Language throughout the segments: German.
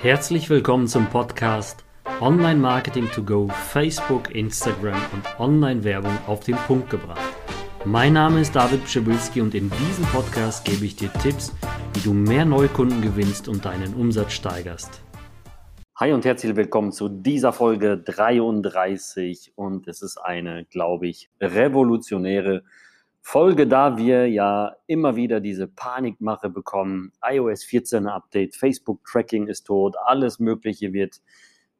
Herzlich willkommen zum Podcast Online Marketing to Go, Facebook, Instagram und Online-Werbung auf den Punkt gebracht. Mein Name ist David Pschibilski und in diesem Podcast gebe ich dir Tipps, wie du mehr Neukunden gewinnst und deinen Umsatz steigerst. Hi und herzlich willkommen zu dieser Folge 33 und es ist eine, glaube ich, revolutionäre da wir ja immer wieder diese Panikmache bekommen. iOS 14 Update, Facebook Tracking ist tot, alles Mögliche wird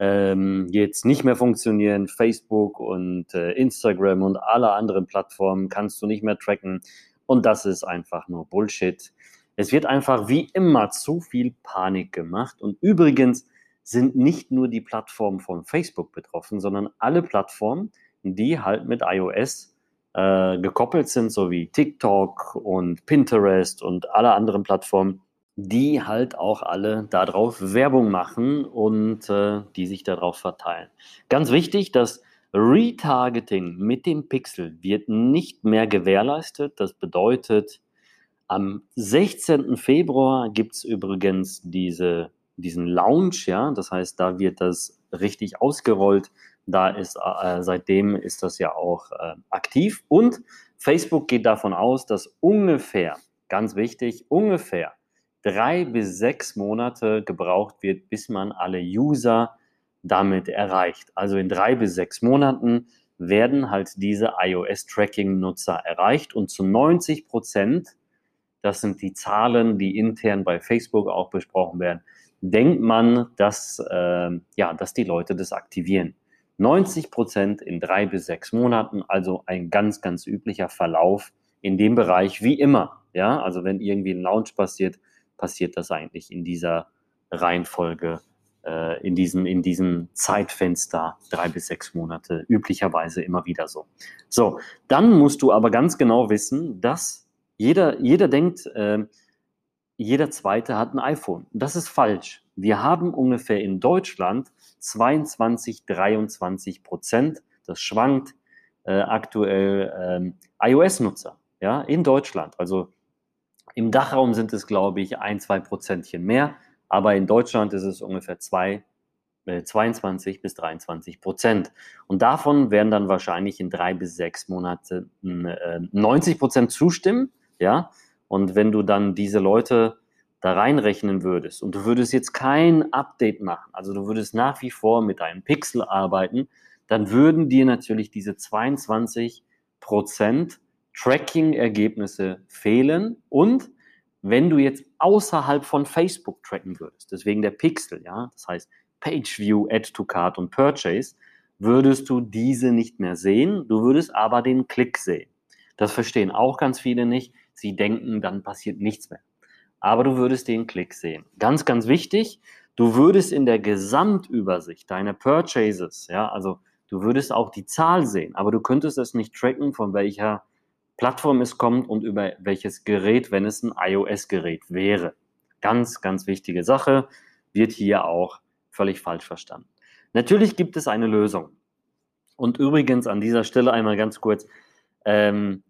ähm, jetzt nicht mehr funktionieren. Facebook und äh, Instagram und alle anderen Plattformen kannst du nicht mehr tracken. Und das ist einfach nur Bullshit. Es wird einfach wie immer zu viel Panik gemacht. Und übrigens sind nicht nur die Plattformen von Facebook betroffen, sondern alle Plattformen, die halt mit iOS äh, gekoppelt sind, so wie TikTok und Pinterest und alle anderen Plattformen, die halt auch alle darauf Werbung machen und äh, die sich darauf verteilen. Ganz wichtig, das Retargeting mit dem Pixel wird nicht mehr gewährleistet. Das bedeutet, am 16. Februar gibt es übrigens diese, diesen Launch, ja, das heißt, da wird das richtig ausgerollt da ist äh, seitdem ist das ja auch äh, aktiv und Facebook geht davon aus, dass ungefähr, ganz wichtig, ungefähr drei bis sechs Monate gebraucht wird, bis man alle User damit erreicht. Also in drei bis sechs Monaten werden halt diese iOS-Tracking-Nutzer erreicht und zu 90 Prozent, das sind die Zahlen, die intern bei Facebook auch besprochen werden, denkt man, dass, äh, ja, dass die Leute das aktivieren. 90 Prozent in drei bis sechs Monaten, also ein ganz, ganz üblicher Verlauf in dem Bereich, wie immer. Ja, also wenn irgendwie ein Launch passiert, passiert das eigentlich in dieser Reihenfolge, äh, in, diesem, in diesem Zeitfenster, drei bis sechs Monate, üblicherweise immer wieder so. So, dann musst du aber ganz genau wissen, dass jeder, jeder denkt, äh, jeder Zweite hat ein iPhone. Das ist falsch. Wir haben ungefähr in Deutschland 22, 23 Prozent. Das schwankt äh, aktuell ähm, iOS-Nutzer ja, in Deutschland. Also im Dachraum sind es, glaube ich, ein, zwei Prozentchen mehr, aber in Deutschland ist es ungefähr zwei, äh, 22 bis 23 Prozent. Und davon werden dann wahrscheinlich in drei bis sechs Monaten äh, 90 Prozent zustimmen. Ja? Und wenn du dann diese Leute da reinrechnen würdest und du würdest jetzt kein Update machen, also du würdest nach wie vor mit einem Pixel arbeiten, dann würden dir natürlich diese 22% Tracking-Ergebnisse fehlen und wenn du jetzt außerhalb von Facebook tracken würdest, deswegen der Pixel, ja, das heißt Page View, Add to Card und Purchase, würdest du diese nicht mehr sehen, du würdest aber den Klick sehen. Das verstehen auch ganz viele nicht. Sie denken, dann passiert nichts mehr aber du würdest den Klick sehen. Ganz, ganz wichtig, du würdest in der Gesamtübersicht deiner Purchases, ja, also du würdest auch die Zahl sehen, aber du könntest es nicht tracken, von welcher Plattform es kommt und über welches Gerät, wenn es ein iOS-Gerät wäre. Ganz, ganz wichtige Sache, wird hier auch völlig falsch verstanden. Natürlich gibt es eine Lösung. Und übrigens an dieser Stelle einmal ganz kurz, ähm,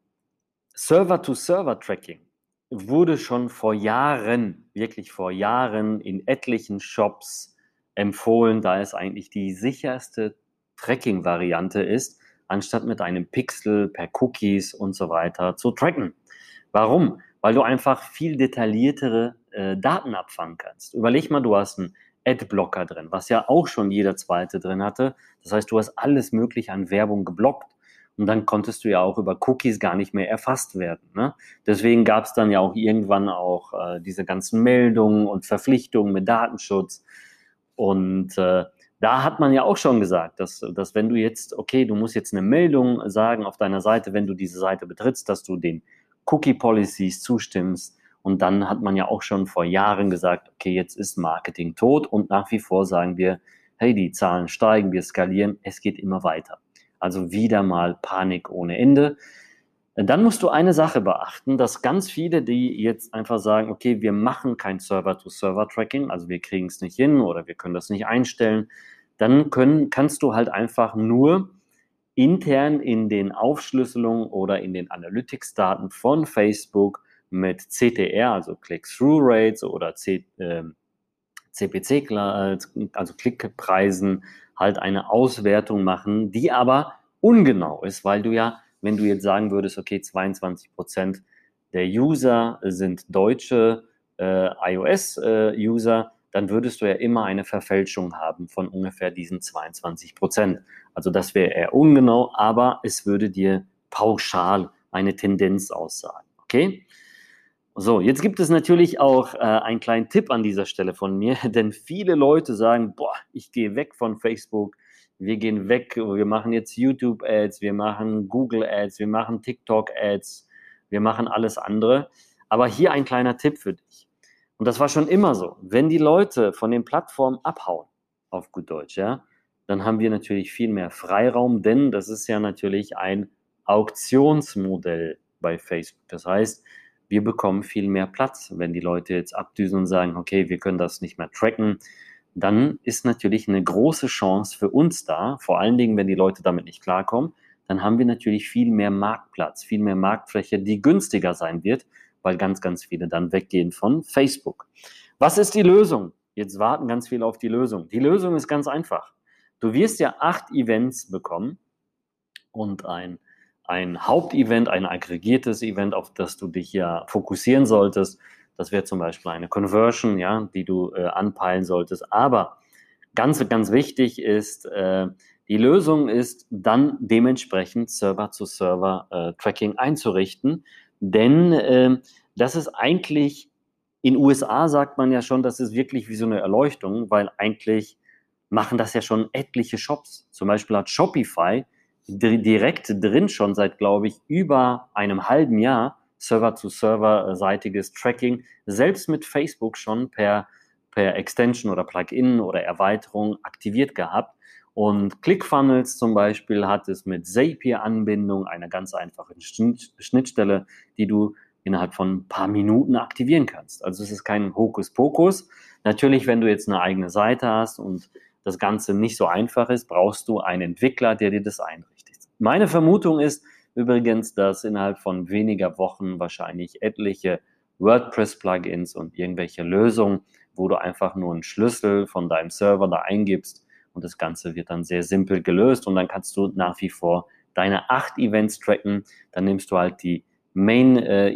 Server-to-Server-Tracking wurde schon vor Jahren, wirklich vor Jahren in etlichen Shops empfohlen, da es eigentlich die sicherste Tracking-Variante ist, anstatt mit einem Pixel per Cookies und so weiter zu tracken. Warum? Weil du einfach viel detailliertere äh, Daten abfangen kannst. Überleg mal, du hast einen Adblocker drin, was ja auch schon jeder zweite drin hatte. Das heißt, du hast alles mögliche an Werbung geblockt. Und dann konntest du ja auch über Cookies gar nicht mehr erfasst werden. Ne? Deswegen gab es dann ja auch irgendwann auch äh, diese ganzen Meldungen und Verpflichtungen mit Datenschutz. Und äh, da hat man ja auch schon gesagt, dass, dass wenn du jetzt, okay, du musst jetzt eine Meldung sagen auf deiner Seite, wenn du diese Seite betrittst, dass du den Cookie Policies zustimmst. Und dann hat man ja auch schon vor Jahren gesagt, okay, jetzt ist Marketing tot und nach wie vor sagen wir, hey, die Zahlen steigen, wir skalieren, es geht immer weiter. Also wieder mal Panik ohne Ende. Dann musst du eine Sache beachten, dass ganz viele, die jetzt einfach sagen, okay, wir machen kein Server-to-Server-Tracking, also wir kriegen es nicht hin oder wir können das nicht einstellen, dann können, kannst du halt einfach nur intern in den Aufschlüsselungen oder in den Analytics-Daten von Facebook mit CTR, also Click-Through-Rates oder C, äh, CPC, also Klickpreisen, halt eine Auswertung machen, die aber ungenau ist, weil du ja, wenn du jetzt sagen würdest, okay, 22 Prozent der User sind deutsche äh, iOS-User, äh, dann würdest du ja immer eine Verfälschung haben von ungefähr diesen 22 Prozent. Also das wäre eher ungenau, aber es würde dir pauschal eine Tendenz aussagen. Okay? So, jetzt gibt es natürlich auch äh, einen kleinen Tipp an dieser Stelle von mir, denn viele Leute sagen, boah, ich gehe weg von Facebook, wir gehen weg, wir machen jetzt YouTube-Ads, wir machen Google-Ads, wir machen TikTok-Ads, wir machen alles andere. Aber hier ein kleiner Tipp für dich. Und das war schon immer so. Wenn die Leute von den Plattformen abhauen, auf gut Deutsch, ja, dann haben wir natürlich viel mehr Freiraum, denn das ist ja natürlich ein Auktionsmodell bei Facebook. Das heißt, wir bekommen viel mehr Platz. Wenn die Leute jetzt abdüsen und sagen, okay, wir können das nicht mehr tracken, dann ist natürlich eine große Chance für uns da, vor allen Dingen, wenn die Leute damit nicht klarkommen, dann haben wir natürlich viel mehr Marktplatz, viel mehr Marktfläche, die günstiger sein wird, weil ganz, ganz viele dann weggehen von Facebook. Was ist die Lösung? Jetzt warten ganz viele auf die Lösung. Die Lösung ist ganz einfach. Du wirst ja acht Events bekommen und ein, ein Hauptevent, ein aggregiertes Event, auf das du dich ja fokussieren solltest. Das wäre zum Beispiel eine Conversion, ja, die du äh, anpeilen solltest. Aber ganz, ganz wichtig ist, äh, die Lösung ist dann dementsprechend Server-zu-Server-Tracking äh, einzurichten, denn äh, das ist eigentlich, in USA sagt man ja schon, das ist wirklich wie so eine Erleuchtung, weil eigentlich machen das ja schon etliche Shops. Zum Beispiel hat Shopify direkt drin schon seit, glaube ich, über einem halben Jahr Server-zu-Server-seitiges Tracking, selbst mit Facebook schon per, per Extension oder Plugin oder Erweiterung aktiviert gehabt. Und ClickFunnels zum Beispiel hat es mit Zapier-Anbindung, einer ganz einfachen Schnittstelle, die du innerhalb von ein paar Minuten aktivieren kannst. Also es ist kein Hokuspokus. Natürlich, wenn du jetzt eine eigene Seite hast und das Ganze nicht so einfach ist, brauchst du einen Entwickler, der dir das einrichtet. Meine Vermutung ist übrigens, dass innerhalb von weniger Wochen wahrscheinlich etliche WordPress-Plugins und irgendwelche Lösungen, wo du einfach nur einen Schlüssel von deinem Server da eingibst, und das Ganze wird dann sehr simpel gelöst und dann kannst du nach wie vor deine acht Events tracken. Dann nimmst du halt die Main äh,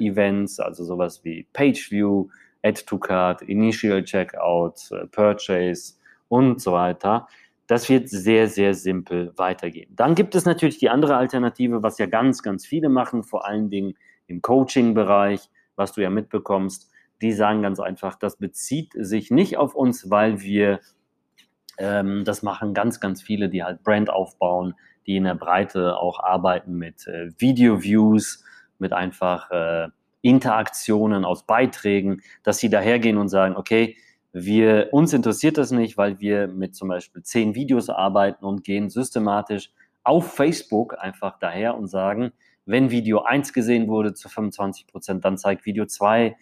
also sowas wie Page View, Add to Card, Initial Checkout, äh, Purchase und so weiter. Das wird sehr, sehr simpel weitergehen. Dann gibt es natürlich die andere Alternative, was ja ganz, ganz viele machen, vor allen Dingen im Coaching-Bereich, was du ja mitbekommst. Die sagen ganz einfach, das bezieht sich nicht auf uns, weil wir ähm, das machen ganz, ganz viele, die halt Brand aufbauen, die in der Breite auch arbeiten mit äh, Video-Views, mit einfach äh, Interaktionen aus Beiträgen, dass sie dahergehen und sagen, okay, wir, uns interessiert das nicht, weil wir mit zum Beispiel zehn Videos arbeiten und gehen systematisch auf Facebook einfach daher und sagen, wenn Video 1 gesehen wurde zu 25 Prozent, dann zeigt Video 2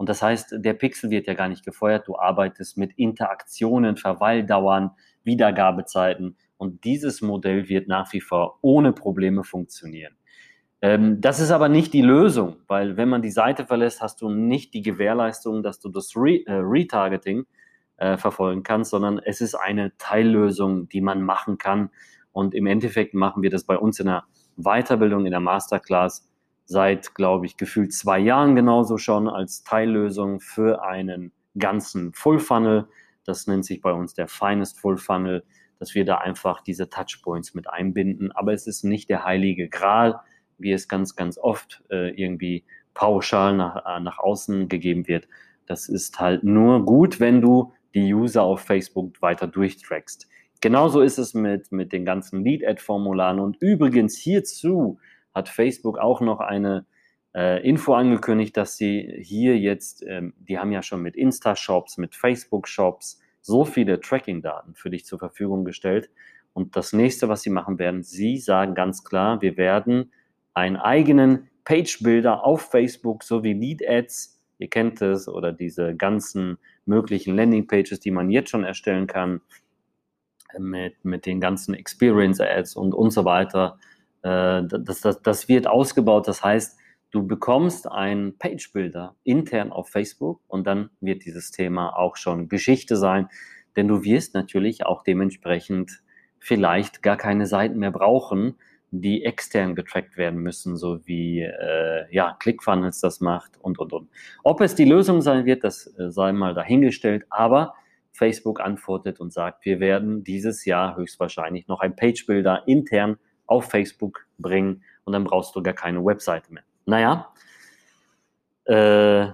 und das heißt, der Pixel wird ja gar nicht gefeuert. Du arbeitest mit Interaktionen, Verweildauern, Wiedergabezeiten. Und dieses Modell wird nach wie vor ohne Probleme funktionieren. Ähm, das ist aber nicht die Lösung, weil wenn man die Seite verlässt, hast du nicht die Gewährleistung, dass du das Re äh, Retargeting äh, verfolgen kannst, sondern es ist eine Teillösung, die man machen kann. Und im Endeffekt machen wir das bei uns in der Weiterbildung, in der Masterclass seit, glaube ich, gefühlt zwei Jahren genauso schon als Teillösung für einen ganzen Full Funnel. Das nennt sich bei uns der Finest Full Funnel, dass wir da einfach diese Touchpoints mit einbinden. Aber es ist nicht der heilige Gral, wie es ganz, ganz oft äh, irgendwie pauschal nach, äh, nach außen gegeben wird. Das ist halt nur gut, wenn du die User auf Facebook weiter durchtrackst. Genauso ist es mit, mit den ganzen Lead-Ad-Formularen. Und übrigens hierzu hat Facebook auch noch eine äh, Info angekündigt, dass sie hier jetzt, ähm, die haben ja schon mit Insta-Shops, mit Facebook-Shops so viele Tracking-Daten für dich zur Verfügung gestellt. Und das nächste, was sie machen werden, sie sagen ganz klar, wir werden einen eigenen Page-Builder auf Facebook sowie Lead-Ads, ihr kennt es, oder diese ganzen möglichen Landing-Pages, die man jetzt schon erstellen kann, mit, mit den ganzen Experience-Ads und, und so weiter, äh, das, das, das wird ausgebaut. Das heißt, du bekommst einen Page-Builder intern auf Facebook und dann wird dieses Thema auch schon Geschichte sein, denn du wirst natürlich auch dementsprechend vielleicht gar keine Seiten mehr brauchen, die extern getrackt werden müssen, so wie äh, ja, ClickFunnels das macht und und und. Ob es die Lösung sein wird, das äh, sei mal dahingestellt, aber Facebook antwortet und sagt, wir werden dieses Jahr höchstwahrscheinlich noch ein Page Builder intern auf Facebook bringen und dann brauchst du gar keine Webseite mehr. Naja, äh,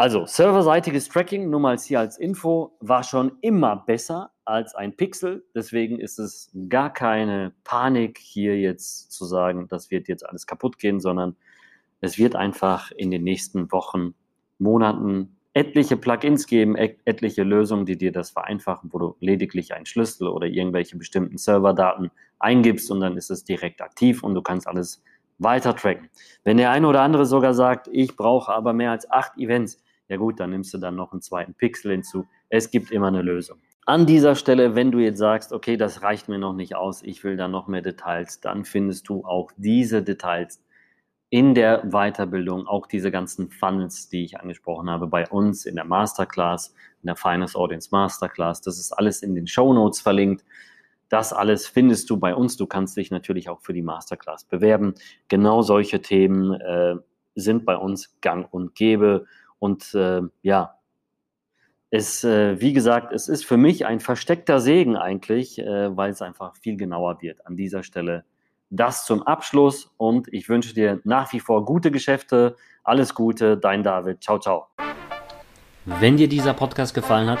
also serverseitiges Tracking, nur mal hier als Info, war schon immer besser als ein Pixel. Deswegen ist es gar keine Panik, hier jetzt zu sagen, das wird jetzt alles kaputt gehen, sondern es wird einfach in den nächsten Wochen, Monaten etliche Plugins geben, etliche Lösungen, die dir das vereinfachen, wo du lediglich einen Schlüssel oder irgendwelche bestimmten Serverdaten eingibst und dann ist es direkt aktiv und du kannst alles weiter tracken. Wenn der eine oder andere sogar sagt, ich brauche aber mehr als acht Events, ja gut, dann nimmst du dann noch einen zweiten Pixel hinzu. Es gibt immer eine Lösung. An dieser Stelle, wenn du jetzt sagst, okay, das reicht mir noch nicht aus, ich will da noch mehr Details, dann findest du auch diese Details in der Weiterbildung, auch diese ganzen Funnels, die ich angesprochen habe, bei uns in der Masterclass, in der Finance Audience Masterclass. Das ist alles in den Show Notes verlinkt. Das alles findest du bei uns. Du kannst dich natürlich auch für die Masterclass bewerben. Genau solche Themen äh, sind bei uns gang und gäbe. Und äh, ja, es, äh, wie gesagt, es ist für mich ein versteckter Segen eigentlich, äh, weil es einfach viel genauer wird an dieser Stelle. Das zum Abschluss und ich wünsche dir nach wie vor gute Geschäfte. Alles Gute, dein David. Ciao, ciao. Wenn dir dieser Podcast gefallen hat,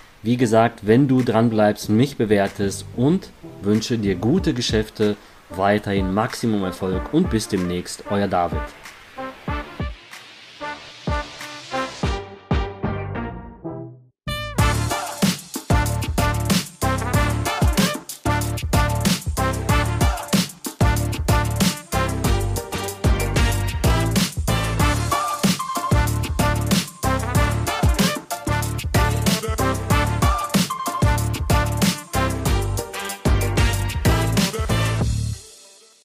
wie gesagt, wenn du dran bleibst, mich bewertest und wünsche dir gute Geschäfte, weiterhin Maximum Erfolg und bis demnächst, euer David.